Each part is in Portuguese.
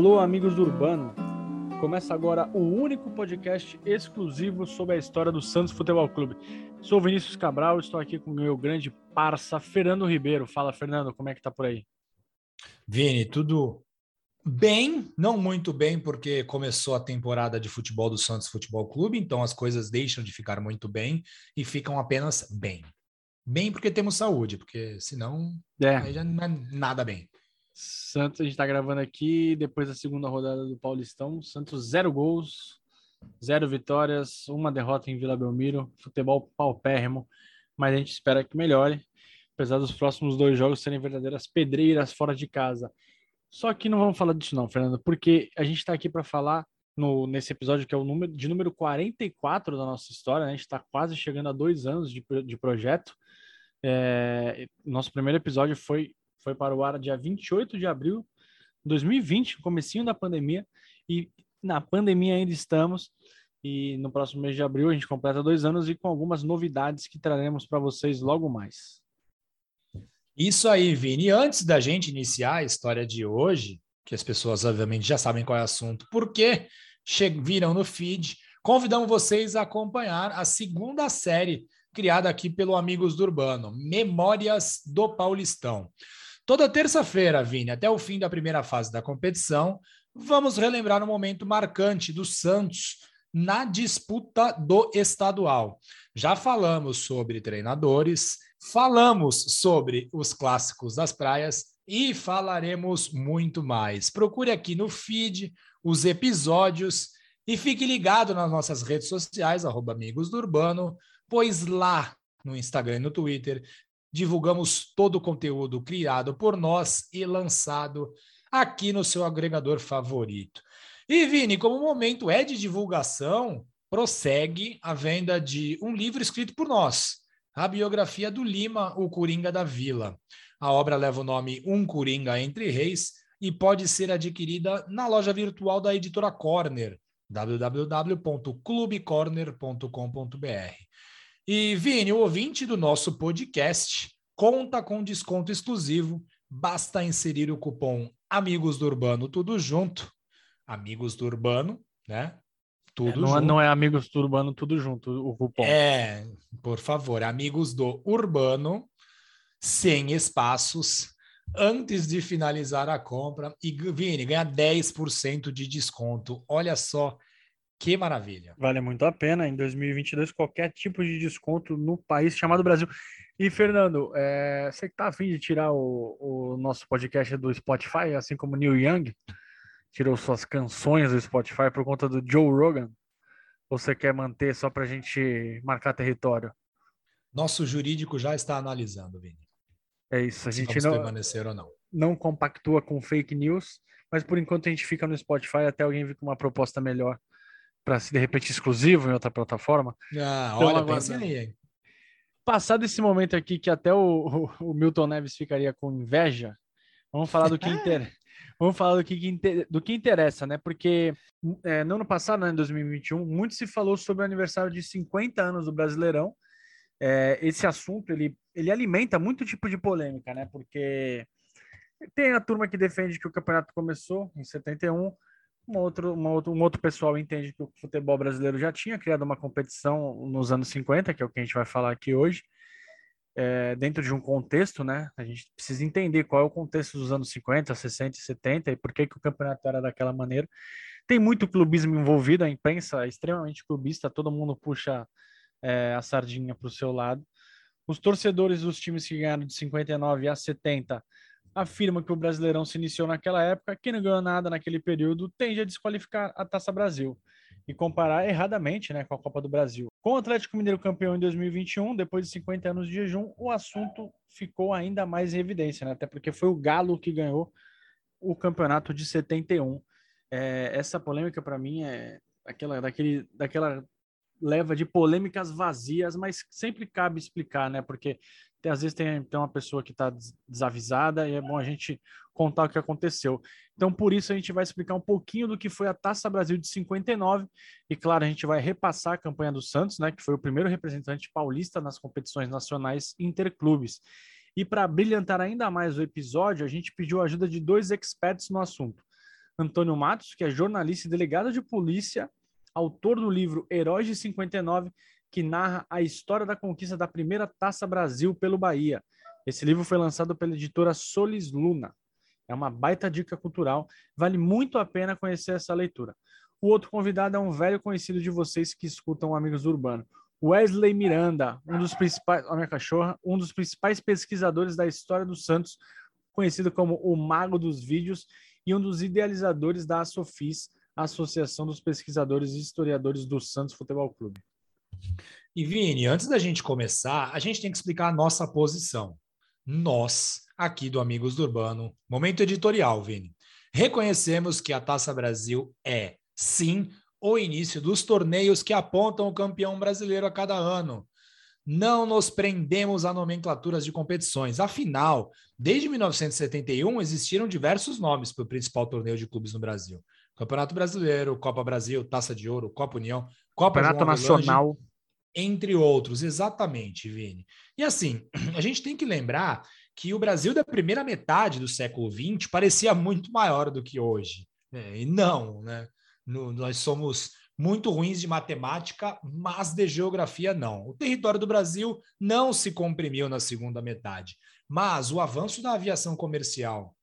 Alô, amigos do Urbano. Começa agora o único podcast exclusivo sobre a história do Santos Futebol Clube. Sou Vinícius Cabral, estou aqui com o meu grande parça Fernando Ribeiro. Fala, Fernando, como é que tá por aí? Vini, tudo bem, não muito bem, porque começou a temporada de futebol do Santos Futebol Clube, então as coisas deixam de ficar muito bem e ficam apenas bem. Bem porque temos saúde, porque senão É. já não é nada bem. Santos, a gente tá gravando aqui depois da segunda rodada do Paulistão. Santos, zero gols, zero vitórias, uma derrota em Vila Belmiro. Futebol paupérrimo, mas a gente espera que melhore, apesar dos próximos dois jogos serem verdadeiras pedreiras fora de casa. Só que não vamos falar disso, não, Fernando, porque a gente está aqui para falar no, nesse episódio que é o número de número 44 da nossa história. Né? A gente está quase chegando a dois anos de, de projeto. É, nosso primeiro episódio foi foi para o ar dia 28 de abril de 2020, comecinho da pandemia, e na pandemia ainda estamos, e no próximo mês de abril a gente completa dois anos e com algumas novidades que traremos para vocês logo mais. Isso aí, Vini. Antes da gente iniciar a história de hoje, que as pessoas obviamente já sabem qual é o assunto, porque viram no feed, convidamos vocês a acompanhar a segunda série criada aqui pelo Amigos do Urbano, Memórias do Paulistão. Toda terça-feira, Vini, até o fim da primeira fase da competição, vamos relembrar um momento marcante do Santos na disputa do estadual. Já falamos sobre treinadores, falamos sobre os clássicos das praias e falaremos muito mais. Procure aqui no feed os episódios e fique ligado nas nossas redes sociais, arroba Amigos do Urbano, pois lá no Instagram e no Twitter divulgamos todo o conteúdo criado por nós e lançado aqui no seu agregador favorito. E Vini, como o momento é de divulgação, prossegue a venda de um livro escrito por nós, a biografia do Lima, o Coringa da Vila. A obra leva o nome Um Coringa Entre Reis e pode ser adquirida na loja virtual da editora Corner, www.clubecorner.com.br. E Vini, o ouvinte do nosso podcast conta com desconto exclusivo. Basta inserir o cupom Amigos do Urbano tudo junto. Amigos do Urbano, né? Tudo não, junto. é- não é amigos do Urbano tudo junto, o cupom. É, por favor, amigos do Urbano, sem espaços, antes de finalizar a compra. E, Vini, ganha 10% de desconto. Olha só que maravilha. Vale muito a pena em 2022 qualquer tipo de desconto no país chamado Brasil. E Fernando, é, você que tá afim de tirar o, o nosso podcast do Spotify, assim como Neil Young tirou suas canções do Spotify por conta do Joe Rogan, ou você quer manter só pra gente marcar território? Nosso jurídico já está analisando, Vini. É isso, a gente não, permanecer ou não. não compactua com fake news, mas por enquanto a gente fica no Spotify até alguém vir com uma proposta melhor para se de repente exclusivo em outra plataforma. Ah, Então, olha, aí. Passado esse momento aqui que até o, o- o Milton Neves ficaria com inveja, vamos falar do que inter... vamos falar do que, do que interessa, né? Porque é, no ano passado, né, em 2021, muito se falou sobre o aniversário de 50 anos do Brasileirão. É, esse assunto ele, ele alimenta muito tipo de polêmica, né? Porque tem a turma que defende que o campeonato começou em 71, um outro, uma outro, um outro pessoal entende que o futebol brasileiro já tinha criado uma competição nos anos 50, que é o que a gente vai falar aqui hoje, é, dentro de um contexto, né? A gente precisa entender qual é o contexto dos anos 50, 60 e 70 e por que, que o campeonato era daquela maneira. Tem muito clubismo envolvido, a imprensa é extremamente clubista, todo mundo puxa é, a sardinha para o seu lado. Os torcedores dos times que ganharam de 59 a 70 afirmam que o Brasileirão se iniciou naquela época, quem não ganhou nada naquele período tende a desqualificar a Taça Brasil e comparar erradamente né, com a Copa do Brasil. Com o Atlético Mineiro campeão em 2021, depois de 50 anos de jejum, o assunto ficou ainda mais em evidência, né? até porque foi o Galo que ganhou o campeonato de 71. É, essa polêmica, para mim, é aquela, daquele, daquela leva de polêmicas vazias, mas sempre cabe explicar, né? Porque tem, às vezes tem, tem uma pessoa que está desavisada e é bom a gente contar o que aconteceu. Então, por isso, a gente vai explicar um pouquinho do que foi a Taça Brasil de 59 e, claro, a gente vai repassar a campanha do Santos, né? Que foi o primeiro representante paulista nas competições nacionais interclubes. E para brilhantar ainda mais o episódio, a gente pediu a ajuda de dois experts no assunto. Antônio Matos, que é jornalista e delegado de polícia, autor do livro Heróis de 59, que narra a história da conquista da primeira Taça Brasil pelo Bahia. Esse livro foi lançado pela editora Solis Luna. É uma baita dica cultural, vale muito a pena conhecer essa leitura. O outro convidado é um velho conhecido de vocês que escutam Amigos Urbano, Wesley Miranda, um dos principais, a minha cachorra, um dos principais pesquisadores da história do Santos, conhecido como o Mago dos Vídeos e um dos idealizadores da Asofis, Associação dos Pesquisadores e Historiadores do Santos Futebol Clube. E Vini, antes da gente começar, a gente tem que explicar a nossa posição. Nós, aqui do Amigos do Urbano, momento editorial, Vini, reconhecemos que a Taça Brasil é, sim, o início dos torneios que apontam o campeão brasileiro a cada ano. Não nos prendemos a nomenclaturas de competições. Afinal, desde 1971 existiram diversos nomes para o principal torneio de clubes no Brasil: Campeonato Brasileiro, Copa Brasil, Taça de Ouro, Copa União, Copa Campeonato Nacional, entre outros. Exatamente, Vini. E assim, a gente tem que lembrar que o Brasil da primeira metade do século XX parecia muito maior do que hoje. É, e não, né? No, nós somos muito ruins de matemática, mas de geografia não. O território do Brasil não se comprimiu na segunda metade, mas o avanço da aviação comercial,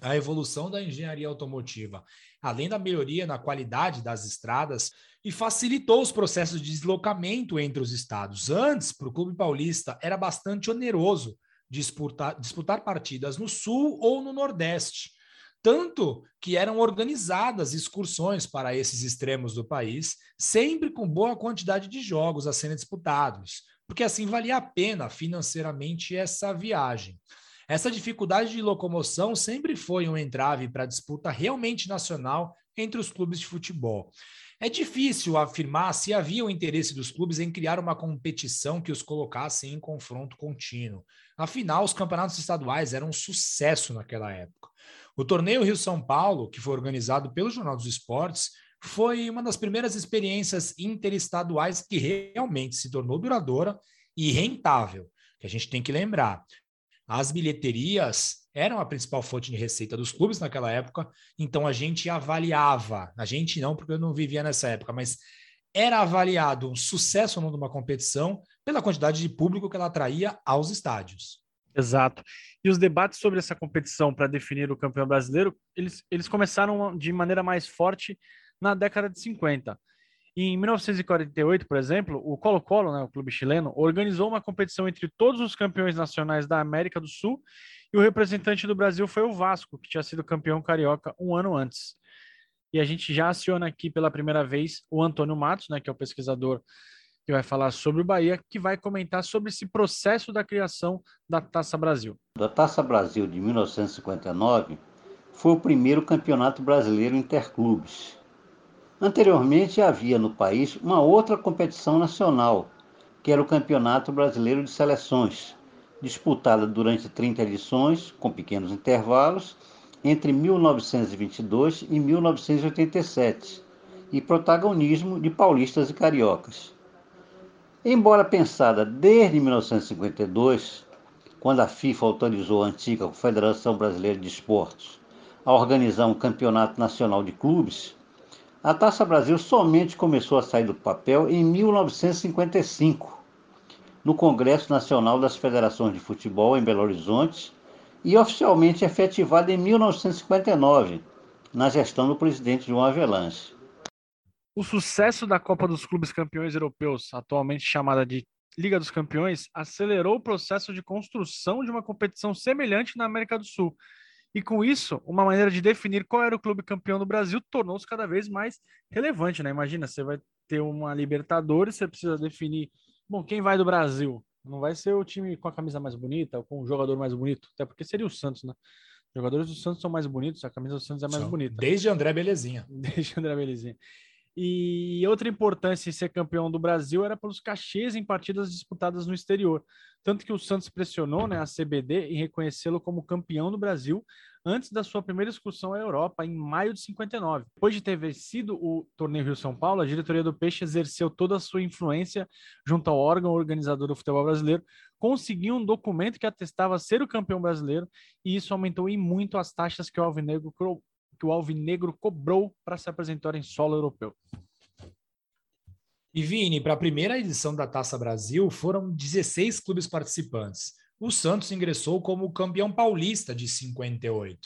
a evolução da engenharia automotiva, além da melhoria na qualidade das estradas, e facilitou os processos de deslocamento entre os estados. Antes, para o Clube Paulista, era bastante oneroso disputar, disputar partidas no Sul ou no Nordeste tanto que eram organizadas excursões para esses extremos do país, sempre com boa quantidade de jogos a serem disputados, porque assim valia a pena financeiramente essa viagem. Essa dificuldade de locomoção sempre foi um entrave para a disputa realmente nacional entre os clubes de futebol. É difícil afirmar se havia o interesse dos clubes em criar uma competição que os colocasse em confronto contínuo. Afinal, os campeonatos estaduais eram um sucesso naquela época. O torneio Rio São Paulo, que foi organizado pelo Jornal dos Esportes, foi uma das primeiras experiências interestaduais que realmente se tornou duradoura e rentável. Que a gente tem que lembrar. As bilheterias eram a principal fonte de receita dos clubes naquela época, então a gente avaliava, a gente não, porque eu não vivia nessa época, mas era avaliado um sucesso ou não de uma competição pela quantidade de público que ela atraía aos estádios. Exato. E os debates sobre essa competição para definir o campeão brasileiro, eles, eles começaram de maneira mais forte na década de 50. Em 1948, por exemplo, o Colo-Colo, né, o clube chileno, organizou uma competição entre todos os campeões nacionais da América do Sul e o representante do Brasil foi o Vasco, que tinha sido campeão carioca um ano antes. E a gente já aciona aqui pela primeira vez o Antônio Matos, né, que é o pesquisador que vai falar sobre o Bahia, que vai comentar sobre esse processo da criação da Taça Brasil. Da Taça Brasil de 1959 foi o primeiro campeonato brasileiro interclubes. Anteriormente havia no país uma outra competição nacional, que era o Campeonato Brasileiro de Seleções, disputada durante 30 edições, com pequenos intervalos, entre 1922 e 1987, e protagonismo de paulistas e cariocas. Embora pensada desde 1952, quando a FIFA autorizou a antiga Confederação Brasileira de Esportes a organizar um campeonato nacional de clubes, a Taça Brasil somente começou a sair do papel em 1955, no Congresso Nacional das Federações de Futebol em Belo Horizonte e oficialmente efetivada em 1959, na gestão do presidente João Avelanche. O sucesso da Copa dos Clubes Campeões Europeus, atualmente chamada de Liga dos Campeões, acelerou o processo de construção de uma competição semelhante na América do Sul. E com isso, uma maneira de definir qual era o clube campeão do Brasil tornou-se cada vez mais relevante, né? Imagina, você vai ter uma Libertadores, você precisa definir, bom, quem vai do Brasil? Não vai ser o time com a camisa mais bonita, ou com o jogador mais bonito, até porque seria o Santos, né? Os jogadores do Santos são mais bonitos, a camisa do Santos é mais São, bonita. Desde André Belezinha. Desde André Belezinha. E outra importância em ser campeão do Brasil era pelos cachês em partidas disputadas no exterior. Tanto que o Santos pressionou né, a CBD em reconhecê-lo como campeão do Brasil antes da sua primeira excursão à Europa, em maio de 59. Depois de ter vencido o torneio Rio-São Paulo, a diretoria do Peixe exerceu toda a sua influência junto ao órgão organizador do futebol brasileiro, conseguiu um documento que atestava ser o campeão brasileiro, e isso aumentou em muito as taxas que o Alvinegro que o Alvinegro cobrou para se apresentar em solo europeu. E Vini, para a primeira edição da Taça Brasil, foram 16 clubes participantes. O Santos ingressou como campeão paulista de 58.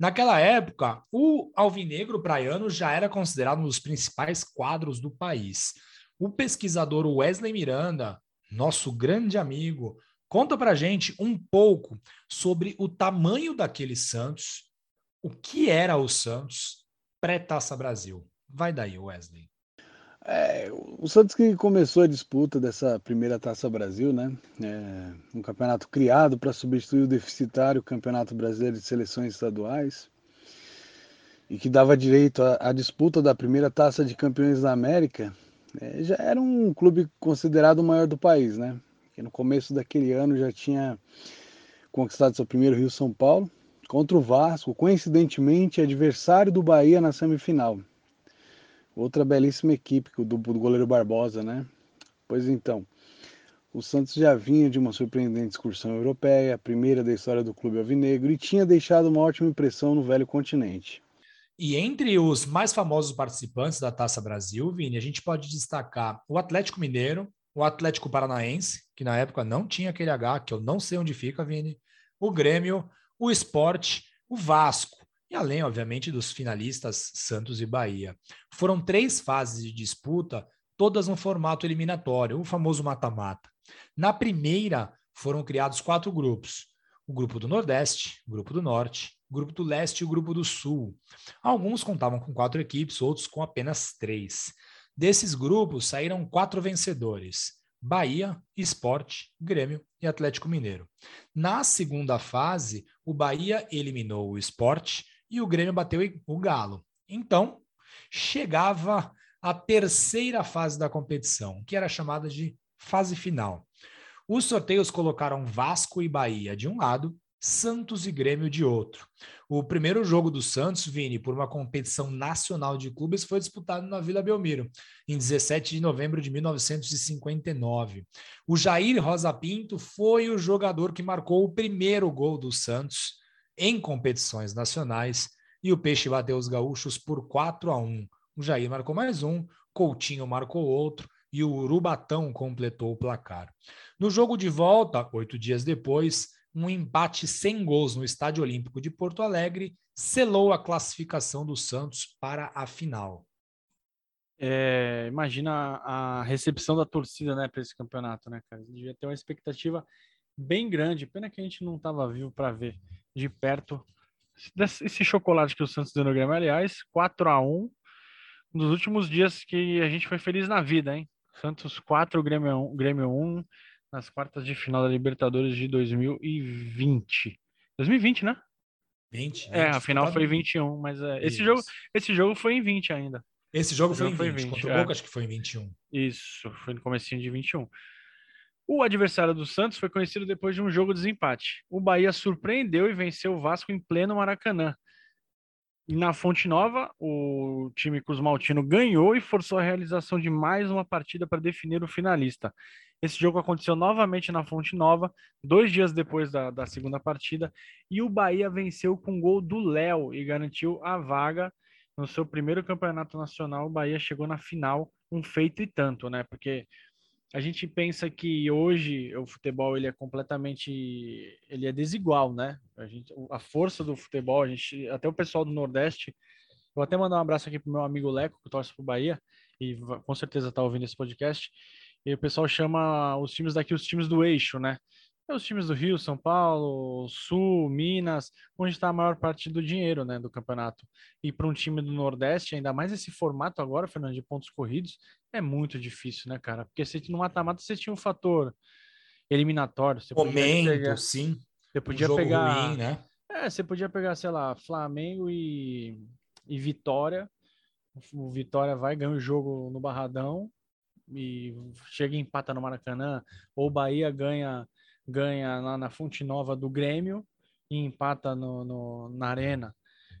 Naquela época, o alvinegro praiano já era considerado um dos principais quadros do país. O pesquisador Wesley Miranda, nosso grande amigo, conta para gente um pouco sobre o tamanho daquele Santos, o que era o Santos pré-Taça Brasil. Vai daí, Wesley. É, o Santos que começou a disputa dessa primeira Taça Brasil, né? É, um campeonato criado para substituir o deficitário Campeonato Brasileiro de Seleções Estaduais e que dava direito à, disputa da primeira Taça de Campeões da América, é, já era um clube considerado o maior do país, né? Que no começo daquele ano já tinha conquistado seu primeiro Rio São Paulo contra o Vasco, coincidentemente adversário do Bahia na semifinal. Outra belíssima equipe do, do goleiro Barbosa, né? Pois então, o Santos já vinha de uma surpreendente excursão europeia, a primeira da história do clube alvinegro, e tinha deixado uma ótima impressão no velho continente. E entre os mais famosos participantes da Taça Brasil, Vini, a gente pode destacar o Atlético Mineiro, o Atlético Paranaense, que na época não tinha aquele H, que eu não sei onde fica, Vini, o Grêmio, o Esporte, o Vasco e além, obviamente, dos finalistas Santos e Bahia. Foram três fases de disputa, todas no formato eliminatório, o famoso mata-mata. Na primeira, foram criados quatro grupos: o grupo do Nordeste, o grupo do Norte, o grupo do Leste e o grupo do Sul. Alguns contavam com quatro equipes, outros com apenas três. Desses grupos saíram quatro vencedores: Bahia, Esporte, Grêmio e Atlético Mineiro. Na segunda fase, o Bahia eliminou o Esporte e o Grêmio bateu o Galo. Então, chegava a terceira fase da competição, que era chamada de fase final. Os sorteios colocaram Vasco e Bahia de um lado, Santos e Grêmio de outro. O primeiro jogo do Santos, Vini, por uma competição nacional de clubes, foi disputado na Vila Belmiro, em 17 de novembro de 1959. O Jair Rosa Pinto foi o jogador que marcou o primeiro gol do Santos em competições nacionais e o Peixe bateu os gaúchos por 4 a 1. O Jair marcou mais um, Coutinho marcou outro e o Urubatão completou o placar. No jogo de volta, oito dias depois, um empate sem gols no Estádio Olímpico de Porto Alegre selou a classificação do Santos para a final. É, imagina a recepção da torcida né, para esse campeonato, né, cara? Devia ter uma expectativa bem grande. Pena que a gente não estava vivo para ver de perto esse chocolate que o Santos deu no Grêmio. Aliás, 4 a 1 um dos últimos dias que a gente foi feliz na vida, hein? Santos 4, Grêmio 1, Grêmio 1 nas quartas de final da Libertadores de 2020. 2020, né? 20. 20 é, a final foi 21, mas é, esse jogo, esse jogo foi em 20 ainda. Esse jogo, esse foi, jogo em 20, foi 20. Contra o é. Boca, acho que foi em 21. Isso, foi no comecinho de 21. O adversário do Santos foi conhecido depois de um jogo de desempate. O Bahia surpreendeu e venceu o Vasco em pleno Maracanã. Na Fonte Nova, o time Cruzmaltino ganhou e forçou a realização de mais uma partida para definir o finalista. Esse jogo aconteceu novamente na Fonte Nova, dois dias depois da, da segunda partida, e o Bahia venceu com gol do Léo e garantiu a vaga no seu primeiro campeonato nacional. O Bahia chegou na final, um feito e tanto, né? Porque a gente pensa que hoje o futebol ele é completamente ele é desigual, né? A, gente, a força do futebol, a gente, até o pessoal do Nordeste, vou até mandar um abraço aqui pro meu amigo Leco, que torce pro Bahia, e com certeza tá ouvindo esse podcast. E o pessoal chama os times daqui os times do eixo, né? É os times do Rio, São Paulo, Sul, Minas, onde está a maior parte do dinheiro né, do campeonato. E para um time do Nordeste, ainda mais esse formato agora, Fernando, de pontos corridos, é muito difícil, né, cara? Porque você, no mata-mata você tinha um fator eliminatório. Você Momento, pegar, sim. Você podia um pegar. Ruim, né? É, você podia pegar, sei lá, Flamengo e, e Vitória. O Vitória vai, ganha o jogo no Barradão e chega e empata no Maracanã. Ou Bahia ganha ganha lá na Fonte Nova do Grêmio e empata no, no, na Arena.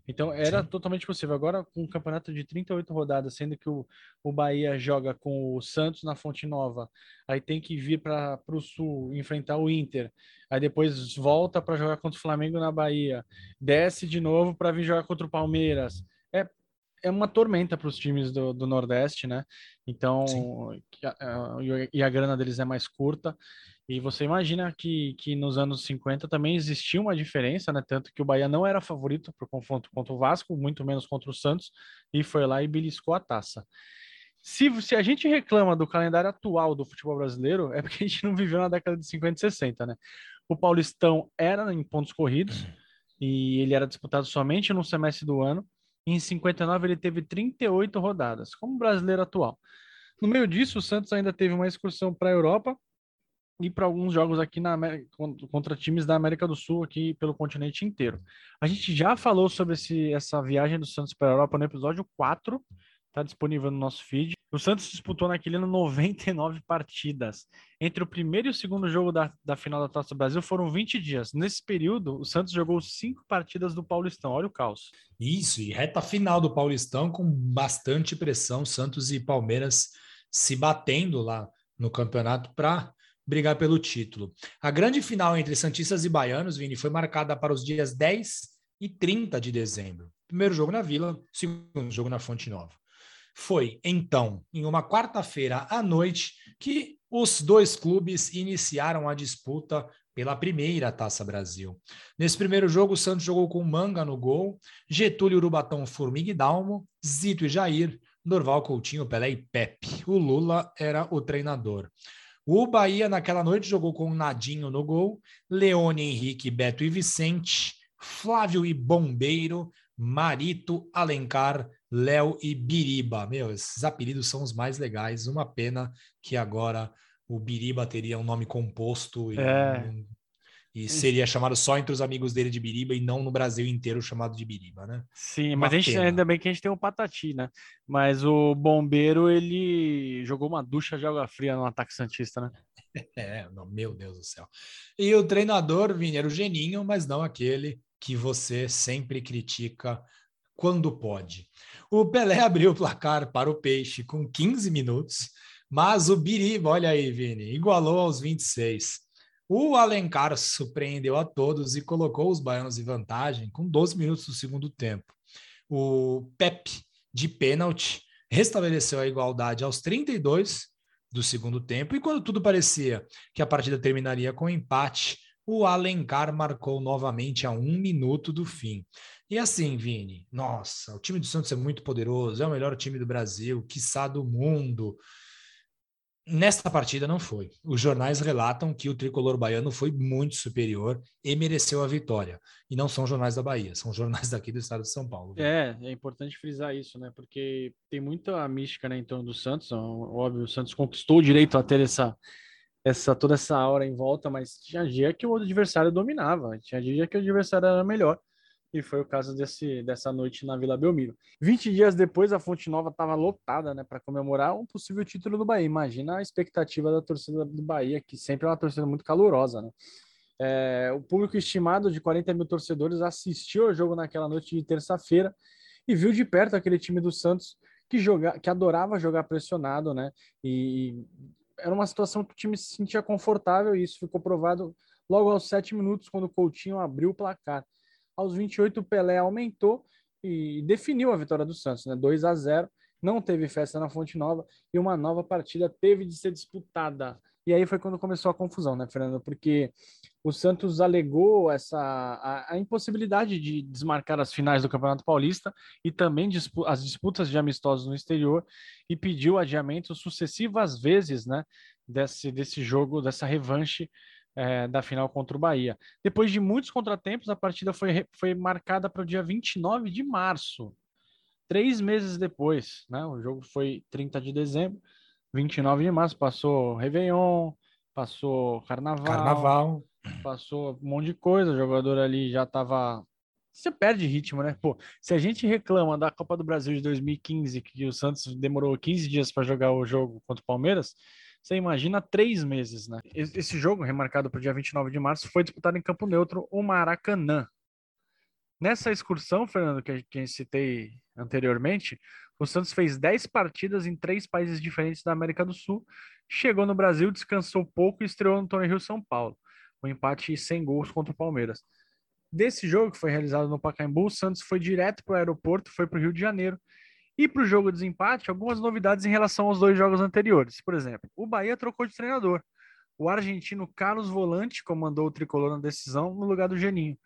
Então era Sim. totalmente possível. Agora, com um campeonato de 38 rodadas, sendo que o, o Bahia joga com o Santos na Fonte Nova, aí tem que vir para o Sul enfrentar o Inter, aí depois volta para jogar contra o Flamengo na Bahia, desce de novo para vir jogar contra o Palmeiras. É, uma tormenta para os times do, do Nordeste, né? Então, e a grana deles é mais curta. E você imagina que, que nos anos 50 também existia uma diferença, né? Tanto que o Bahia não era favorito para o confronto contra o Vasco, muito menos contra o Santos, e foi lá e beliscou a taça. Se, se a gente reclama do calendário atual do futebol brasileiro, é porque a gente não viveu na década de 50 e 60, né? O Paulistão era em pontos corridos e ele era disputado somente no semestre do ano. Em 59 ele teve 38 rodadas, como brasileiro atual. No meio disso, o Santos ainda teve uma excursão para a Europa e para alguns jogos aqui na América, contra times da América do Sul, aqui pelo continente inteiro. A gente já falou sobre esse, essa viagem do Santos para a Europa no episódio 4, está disponível no nosso feed. O Santos disputou naquele ano 99 partidas. Entre o primeiro e o segundo jogo da, da final da Taça do Brasil foram 20 dias. Nesse período, o Santos jogou cinco partidas do Paulistão. Olha o caos. Isso, e reta final do Paulistão com bastante pressão, Santos e Palmeiras se batendo lá no campeonato para brigar pelo título. A grande final entre Santistas e Baianos, Vini, foi marcada para os dias 10 e 30 de dezembro. Primeiro jogo na Vila, segundo jogo na Fonte Nova. Foi, então, em uma quarta-feira à noite, que os dois clubes iniciaram a disputa pela primeira Taça Brasil. Nesse primeiro jogo, o Santos jogou com Manga no gol, Getúlio Urubatão, Formiga e Dalmo, Zito e Jair, Norval Coutinho, Pelé e Pepe. O Lula era o treinador. O Bahia, naquela noite, jogou com Nadinho no gol, Leone, Henrique, Beto e Vicente, Flávio e Bombeiro, Marito, Alencar, Léo e Biriba. Meu, esses apelidos são os mais legais. Uma pena que agora o Biriba teria um nome composto e é. E seria chamado só entre os amigos dele de Biriba e não no Brasil inteiro chamado de Biriba, né? Sim, uma mas a gente, ainda bem que a gente tem o Patati, né? Mas o Bombeiro, ele jogou uma ducha de água fria no ataque Santista, né? É, meu Deus do céu. E o treinador, Vini, era o Geninho, mas não aquele que você sempre critica quando pode. O Pelé abriu o placar para o Peixe com 15 minutos, mas o Biriba, olha aí, Vini, igualou aos 26. O Alencar surpreendeu a todos e colocou os baianos em vantagem com 12 minutos do segundo tempo. O Pepe, de pênalti, restabeleceu a igualdade aos 32 do segundo tempo, e quando tudo parecia que a partida terminaria com empate, o Alencar marcou novamente a um minuto do fim. E assim, Vini, nossa, o time do Santos é muito poderoso, é o melhor time do Brasil, quiçá do mundo. Nesta partida não foi. Os jornais relatam que o tricolor baiano foi muito superior e mereceu a vitória. E não são jornais da Bahia, são jornais daqui do estado de São Paulo. É, é importante frisar isso, né? Porque tem muita mística né, em torno do Santos. Óbvio, o Santos conquistou o direito a ter essa, essa toda essa aura em volta, mas tinha dia que o adversário dominava, tinha dia que o adversário era melhor e foi o caso desse, dessa noite na Vila Belmiro. 20 dias depois, a Fonte Nova estava lotada né, para comemorar um possível título do Bahia. Imagina a expectativa da torcida do Bahia, que sempre é uma torcida muito calorosa. Né? É, o público estimado de 40 mil torcedores assistiu ao jogo naquela noite de terça-feira e viu de perto aquele time do Santos que, joga, que adorava jogar pressionado, né? E, e era uma situação que o time se sentia confortável e isso ficou provado logo aos sete minutos, quando o Coutinho abriu o placar. Aos 28, o Pelé aumentou e definiu a vitória do Santos, né? 2 a 0. Não teve festa na Fonte Nova e uma nova partida teve de ser disputada. E aí foi quando começou a confusão, né, Fernando? Porque o Santos alegou essa a, a impossibilidade de desmarcar as finais do Campeonato Paulista e também dispu as disputas de amistosos no exterior e pediu adiamento sucessivas vezes, né, desse, desse jogo, dessa revanche é, da final contra o Bahia. Depois de muitos contratempos, a partida foi, foi marcada para o dia 29 de março, três meses depois. Né? O jogo foi 30 de dezembro, 29 de março, passou Réveillon, passou Carnaval, Carnaval. passou um monte de coisa, o jogador ali já estava você perde ritmo, né? Pô, se a gente reclama da Copa do Brasil de 2015, que o Santos demorou 15 dias para jogar o jogo contra o Palmeiras, você imagina três meses, né? Esse jogo, remarcado para o dia 29 de março, foi disputado em campo neutro, o Maracanã. Nessa excursão, Fernando, que, que citei anteriormente, o Santos fez 10 partidas em três países diferentes da América do Sul, chegou no Brasil, descansou pouco e estreou no Torneio São Paulo. Um empate sem gols contra o Palmeiras. Desse jogo, que foi realizado no Pacaembu, o Santos foi direto para o aeroporto, foi para o Rio de Janeiro. E para o jogo de desempate, algumas novidades em relação aos dois jogos anteriores. Por exemplo, o Bahia trocou de treinador. O argentino Carlos Volante comandou o tricolor na decisão no lugar do Geninho.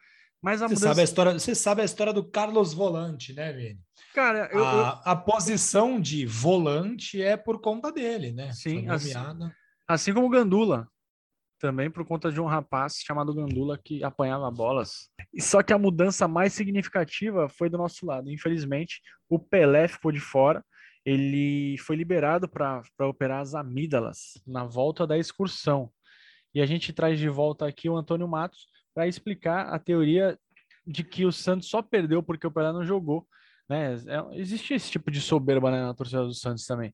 Mas a você, mudança... sabe a história, você sabe a história do Carlos Volante, né, Vini? Cara, eu, a, eu... a, posição de volante é por conta dele, né? Sim, assim, assim como o Gandula, também por conta de um rapaz chamado Gandula que apanhava bolas. E só que a mudança mais significativa foi do nosso lado. Infelizmente, o Pelé ficou de fora. Ele foi liberado para operar as amígdalas na volta da excursão. E a gente traz de volta aqui o Antônio Matos para explicar a teoria de que o Santos só perdeu porque o Pelé não jogou. Né? É, existe esse tipo de soberba né, na torcida do Santos também.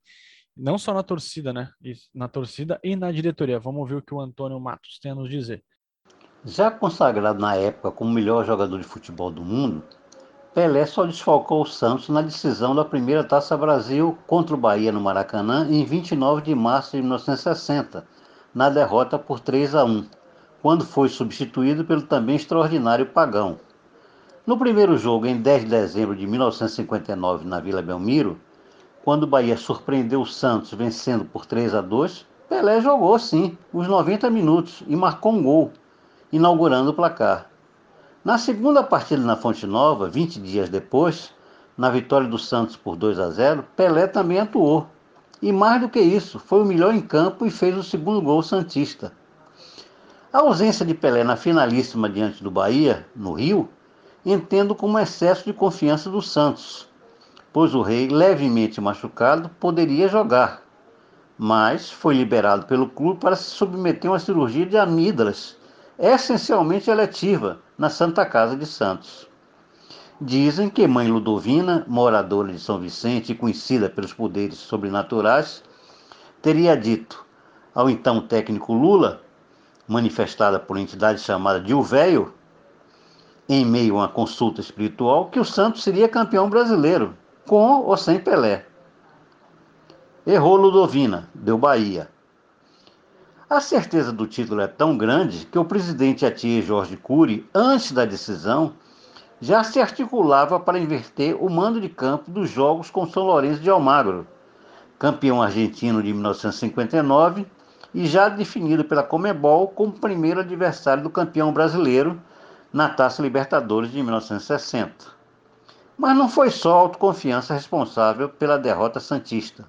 Não só na torcida, né? Na torcida e na diretoria. Vamos ouvir o que o Antônio Matos tem a nos dizer. Já consagrado na época como melhor jogador de futebol do mundo, Pelé só desfalcou o Santos na decisão da primeira Taça Brasil contra o Bahia no Maracanã em 29 de março de 1960, na derrota por 3 a 1 quando foi substituído pelo também extraordinário Pagão. No primeiro jogo, em 10 de dezembro de 1959, na Vila Belmiro, quando o Bahia surpreendeu o Santos vencendo por 3 a 2, Pelé jogou sim os 90 minutos e marcou um gol, inaugurando o placar. Na segunda partida na Fonte Nova, 20 dias depois, na vitória do Santos por 2 a 0, Pelé também atuou. E mais do que isso, foi o melhor em campo e fez o segundo gol santista. A ausência de Pelé na finalíssima diante do Bahia, no Rio, entendo como excesso de confiança do Santos, pois o rei, levemente machucado, poderia jogar, mas foi liberado pelo clube para se submeter a uma cirurgia de amígdalas, essencialmente eletiva, na Santa Casa de Santos. Dizem que mãe Ludovina, moradora de São Vicente e conhecida pelos poderes sobrenaturais, teria dito ao então técnico Lula manifestada por entidade chamada de O em meio a uma consulta espiritual, que o Santos seria campeão brasileiro, com ou sem Pelé. Errou Ludovina, deu Bahia. A certeza do título é tão grande que o presidente Atier Jorge Cury, antes da decisão, já se articulava para inverter o mando de campo dos jogos com São Lourenço de Almagro, campeão argentino de 1959 e já definido pela Comebol como primeiro adversário do campeão brasileiro na Taça Libertadores de 1960. Mas não foi só a autoconfiança responsável pela derrota santista.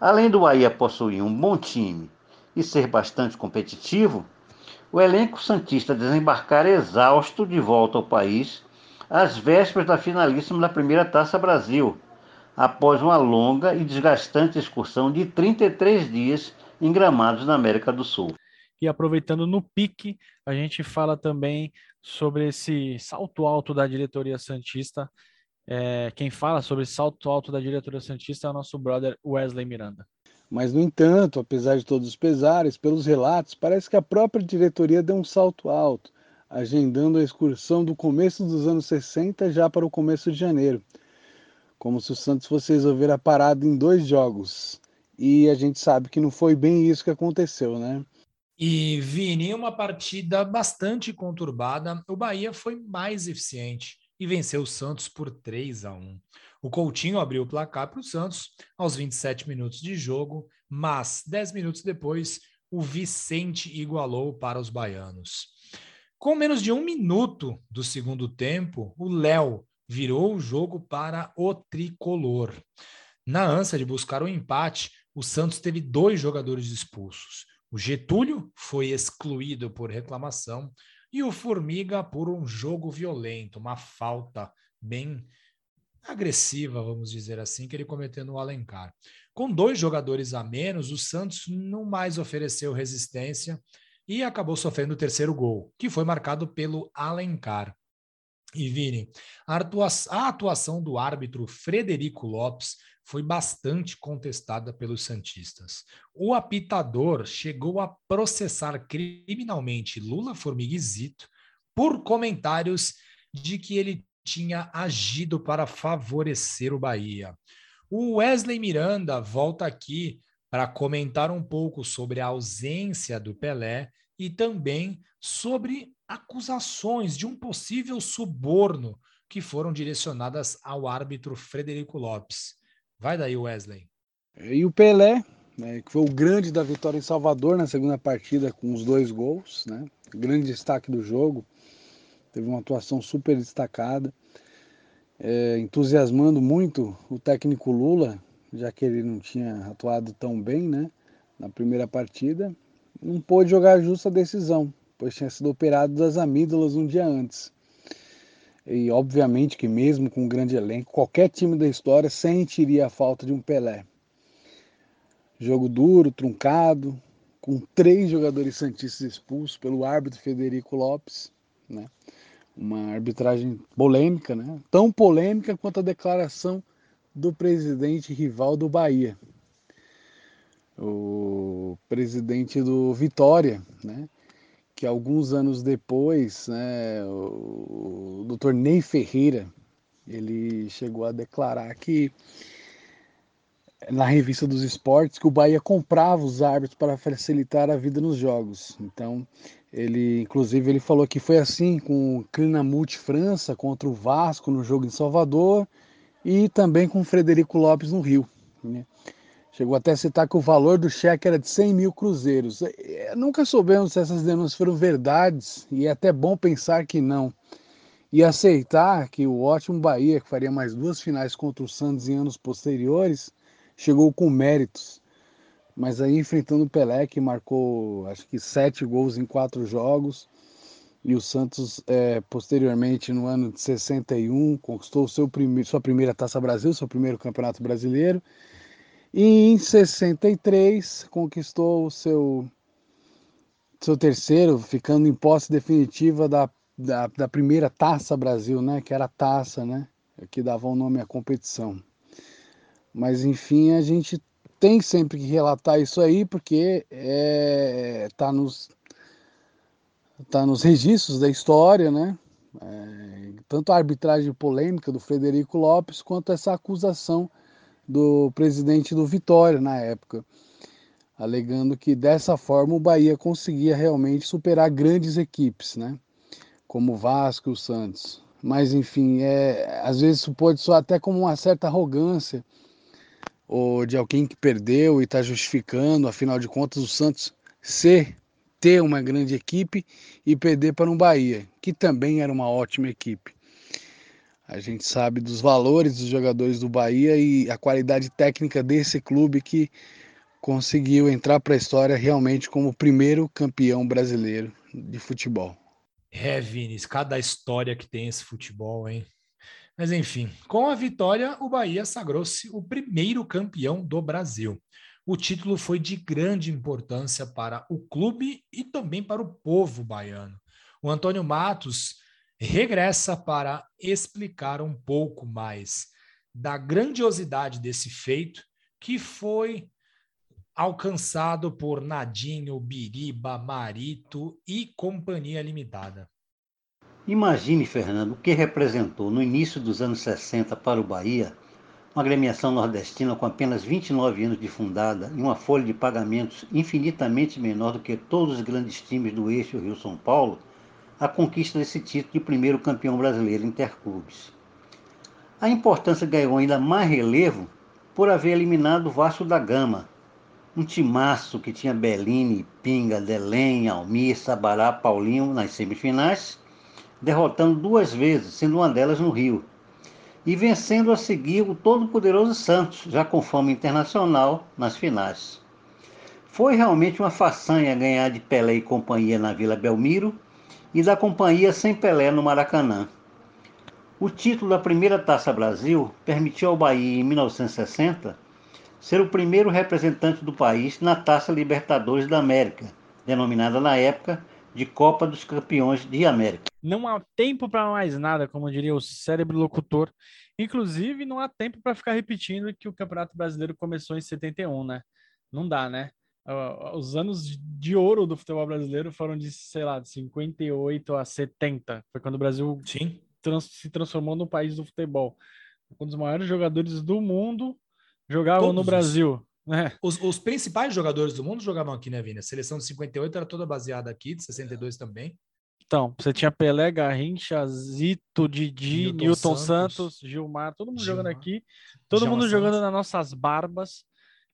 Além do Bahia possuir um bom time e ser bastante competitivo, o elenco santista desembarcar exausto de volta ao país às vésperas da finalíssima da primeira Taça Brasil, após uma longa e desgastante excursão de 33 dias em gramados na América do Sul. E aproveitando no pique, a gente fala também sobre esse salto alto da diretoria Santista. É, quem fala sobre salto alto da diretoria Santista é o nosso brother Wesley Miranda. Mas, no entanto, apesar de todos os pesares, pelos relatos, parece que a própria diretoria deu um salto alto, agendando a excursão do começo dos anos 60 já para o começo de janeiro. Como se o Santos fosse resolver a parada em dois jogos e a gente sabe que não foi bem isso que aconteceu, né? E Vini, uma partida bastante conturbada, o Bahia foi mais eficiente e venceu o Santos por 3 a 1. O Coutinho abriu o placar para o Santos aos 27 minutos de jogo, mas 10 minutos depois o Vicente igualou para os baianos. Com menos de um minuto do segundo tempo, o Léo virou o jogo para o tricolor. Na ânsia de buscar o um empate, o Santos teve dois jogadores expulsos. O Getúlio foi excluído por reclamação e o Formiga por um jogo violento, uma falta bem agressiva, vamos dizer assim, que ele cometeu no Alencar. Com dois jogadores a menos, o Santos não mais ofereceu resistência e acabou sofrendo o terceiro gol, que foi marcado pelo Alencar. E Vini, a atuação do árbitro Frederico Lopes foi bastante contestada pelos Santistas. O apitador chegou a processar criminalmente Lula Formiguizito por comentários de que ele tinha agido para favorecer o Bahia. O Wesley Miranda volta aqui para comentar um pouco sobre a ausência do Pelé e também sobre acusações de um possível suborno que foram direcionadas ao árbitro Frederico Lopes. Vai daí, Wesley. E o Pelé, né, que foi o grande da vitória em Salvador na segunda partida com os dois gols, né? Grande destaque do jogo. Teve uma atuação super destacada, é, entusiasmando muito o técnico Lula, já que ele não tinha atuado tão bem, né? Na primeira partida, não pôde jogar justa decisão, pois tinha sido operado das amígdalas um dia antes. E obviamente que mesmo com um grande elenco, qualquer time da história sentiria a falta de um Pelé. Jogo duro, truncado, com três jogadores santistas expulsos pelo árbitro Federico Lopes, né? Uma arbitragem polêmica, né? Tão polêmica quanto a declaração do presidente rival do Bahia, o presidente do Vitória, né? Que alguns anos depois, né, o, Dr. Ney Ferreira, ele chegou a declarar que na revista dos esportes que o Bahia comprava os árbitros para facilitar a vida nos jogos. Então, ele, inclusive, ele falou que foi assim com o Clinamute França contra o Vasco no jogo em Salvador e também com o Frederico Lopes no Rio. Né? Chegou até a citar que o valor do cheque era de 100 mil cruzeiros. É, nunca soubemos se essas denúncias foram verdades e é até bom pensar que não. E aceitar que o ótimo Bahia, que faria mais duas finais contra o Santos em anos posteriores, chegou com méritos. Mas aí enfrentando o Pelé, que marcou acho que sete gols em quatro jogos, e o Santos, é, posteriormente, no ano de 61, conquistou seu primeiro, sua primeira Taça Brasil, seu primeiro Campeonato Brasileiro, e em 63 conquistou o seu, seu terceiro, ficando em posse definitiva da, da, da primeira Taça Brasil, né? Que era a taça, né? Que dava o um nome à competição. Mas enfim, a gente tem sempre que relatar isso aí, porque é, tá nos tá nos registros da história, né? É, tanto a arbitragem polêmica do Frederico Lopes quanto essa acusação do presidente do Vitória na época, alegando que dessa forma o Bahia conseguia realmente superar grandes equipes, né? Como o Vasco e o Santos. Mas enfim, é, às vezes isso pode soar até como uma certa arrogância ou de alguém que perdeu e está justificando, afinal de contas, o Santos ser ter uma grande equipe e perder para um Bahia, que também era uma ótima equipe. A gente sabe dos valores dos jogadores do Bahia e a qualidade técnica desse clube que conseguiu entrar para a história realmente como o primeiro campeão brasileiro de futebol. É, Vinícius, cada história que tem esse futebol, hein? Mas enfim, com a vitória, o Bahia sagrou-se o primeiro campeão do Brasil. O título foi de grande importância para o clube e também para o povo baiano. O Antônio Matos regressa para explicar um pouco mais da grandiosidade desse feito que foi alcançado por Nadinho, Biriba, Marito e Companhia Limitada. Imagine, Fernando, o que representou no início dos anos 60 para o Bahia uma agremiação nordestina com apenas 29 anos de fundada e uma folha de pagamentos infinitamente menor do que todos os grandes times do eixo Rio-São Paulo, a conquista desse título de primeiro campeão brasileiro interclubes. A importância ganhou ainda mais relevo por haver eliminado o Vasco da Gama, um timaço que tinha Bellini, Pinga, Delém, Almir, Sabará, Paulinho nas semifinais, derrotando duas vezes, sendo uma delas no Rio, e vencendo a seguir o todo-poderoso Santos, já com fama internacional, nas finais. Foi realmente uma façanha ganhar de Pelé e companhia na Vila Belmiro e da companhia sem Pelé no Maracanã. O título da primeira Taça Brasil permitiu ao Bahia, em 1960, ser o primeiro representante do país na Taça Libertadores da América, denominada na época de Copa dos Campeões de América. Não há tempo para mais nada, como diria o cérebro locutor. Inclusive, não há tempo para ficar repetindo que o Campeonato Brasileiro começou em 71, né? Não dá, né? Os anos de ouro do futebol brasileiro foram de, sei lá, de 58 a 70. Foi quando o Brasil trans, se transformou no país do futebol. Um dos maiores jogadores do mundo jogavam Todos no Brasil. Né? Os, os, principais jogadores do mundo jogavam aqui, né, Vini? A seleção de 58 era toda baseada aqui, de 62 também. Então, você tinha Pelé, Garrincha, Zito, Didi, Newton, Newton Santos. Santos. Gilmar, todo mundo Gilmar. jogando aqui, todo mundo jogando nas nossas barbas,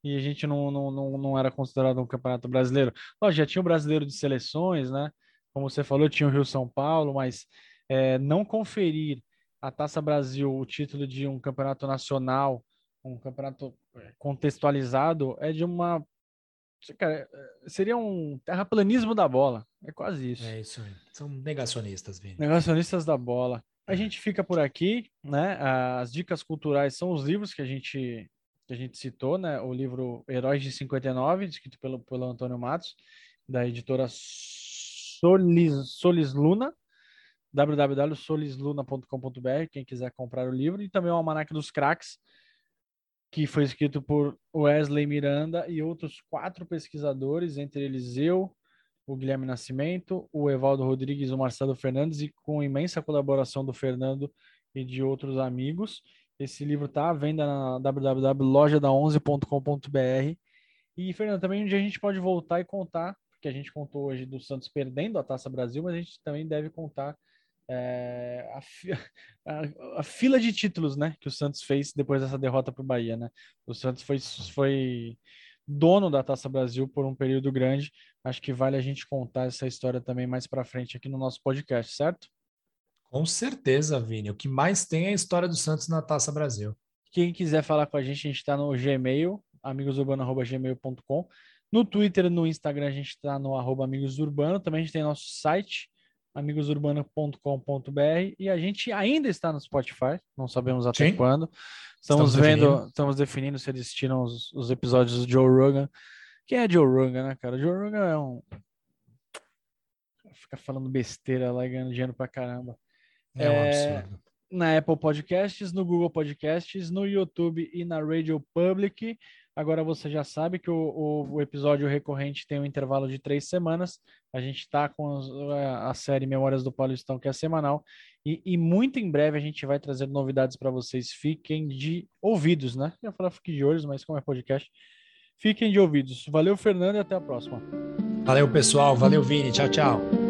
e a gente não, não, não, não era considerado um campeonato brasileiro. Lógico, já tinha o brasileiro de seleções, né? Como você falou, tinha o Rio São Paulo, mas é, não conferir a Taça Brasil, o título de um campeonato nacional, um campeonato é, contextualizado, é de uma. Cara, é, seria um terraplanismo da bola. É quase isso. É isso aí. São negacionistas, Vini. Negacionistas da bola. A gente fica por aqui, né? As dicas culturais são os livros que a gente que a gente citou, né? O livro Heróis de 59, escrito pelo, pelo Antônio Matos, da editora Solis, Solis Luna, www.solisluna.com.br, quem quiser comprar o livro, e também o Almanac dos Cracks, que foi escrito por Wesley Miranda e outros quatro pesquisadores, entre eles eu, o Guilherme Nascimento, o Evaldo Rodrigues, o Marcelo Fernandes, e com imensa colaboração do Fernando e de outros amigos. Esse livro está à venda na www.lojada11.com.br. E, Fernando, também um dia a gente pode voltar e contar, porque a gente contou hoje do Santos perdendo a Taça Brasil, mas a gente também deve contar é, a, a, a, fila de títulos né, que o Santos fez depois dessa derrota para o Bahia. Né? O Santos foi, foi dono da Taça Brasil por um período grande. Acho que vale a gente contar essa história também mais para frente aqui no nosso podcast, certo? Com certeza, Vini. O que mais tem é a história do Santos na Taça Brasil. Quem quiser falar com a gente, a gente está no Gmail, amigosurbano.gmail.com. No Twitter, no Instagram, a gente está no arroba amigosurbano. Também a gente tem nosso site, amigosurbano.com.br e a gente ainda está no Spotify, não sabemos até Sim. quando. Estamos, estamos vendo, definindo. estamos definindo se eles tiram os, os, episódios do Joe Rogan. Quem é Joe Rogan, né, cara? Joe Rogan é um. Fica falando besteira lá e ganhando dinheiro pra caramba. É, um absurdo. Na Apple Podcasts, no Google Podcasts, no YouTube e na Radio Public. Agora você já sabe que o, o, episódio recorrente tem um intervalo de três semanas. A gente está com a, a, série Memórias do Paulistão, que é semanal. E, e muito em breve a gente vai trazer novidades para vocês. Fiquem de ouvidos, né? Eu ia falar fiquem de olhos, mas como é podcast, fiquem de ouvidos. Valeu, Fernando, e até a próxima. Valeu, pessoal. Valeu, Vini. Tchau, tchau.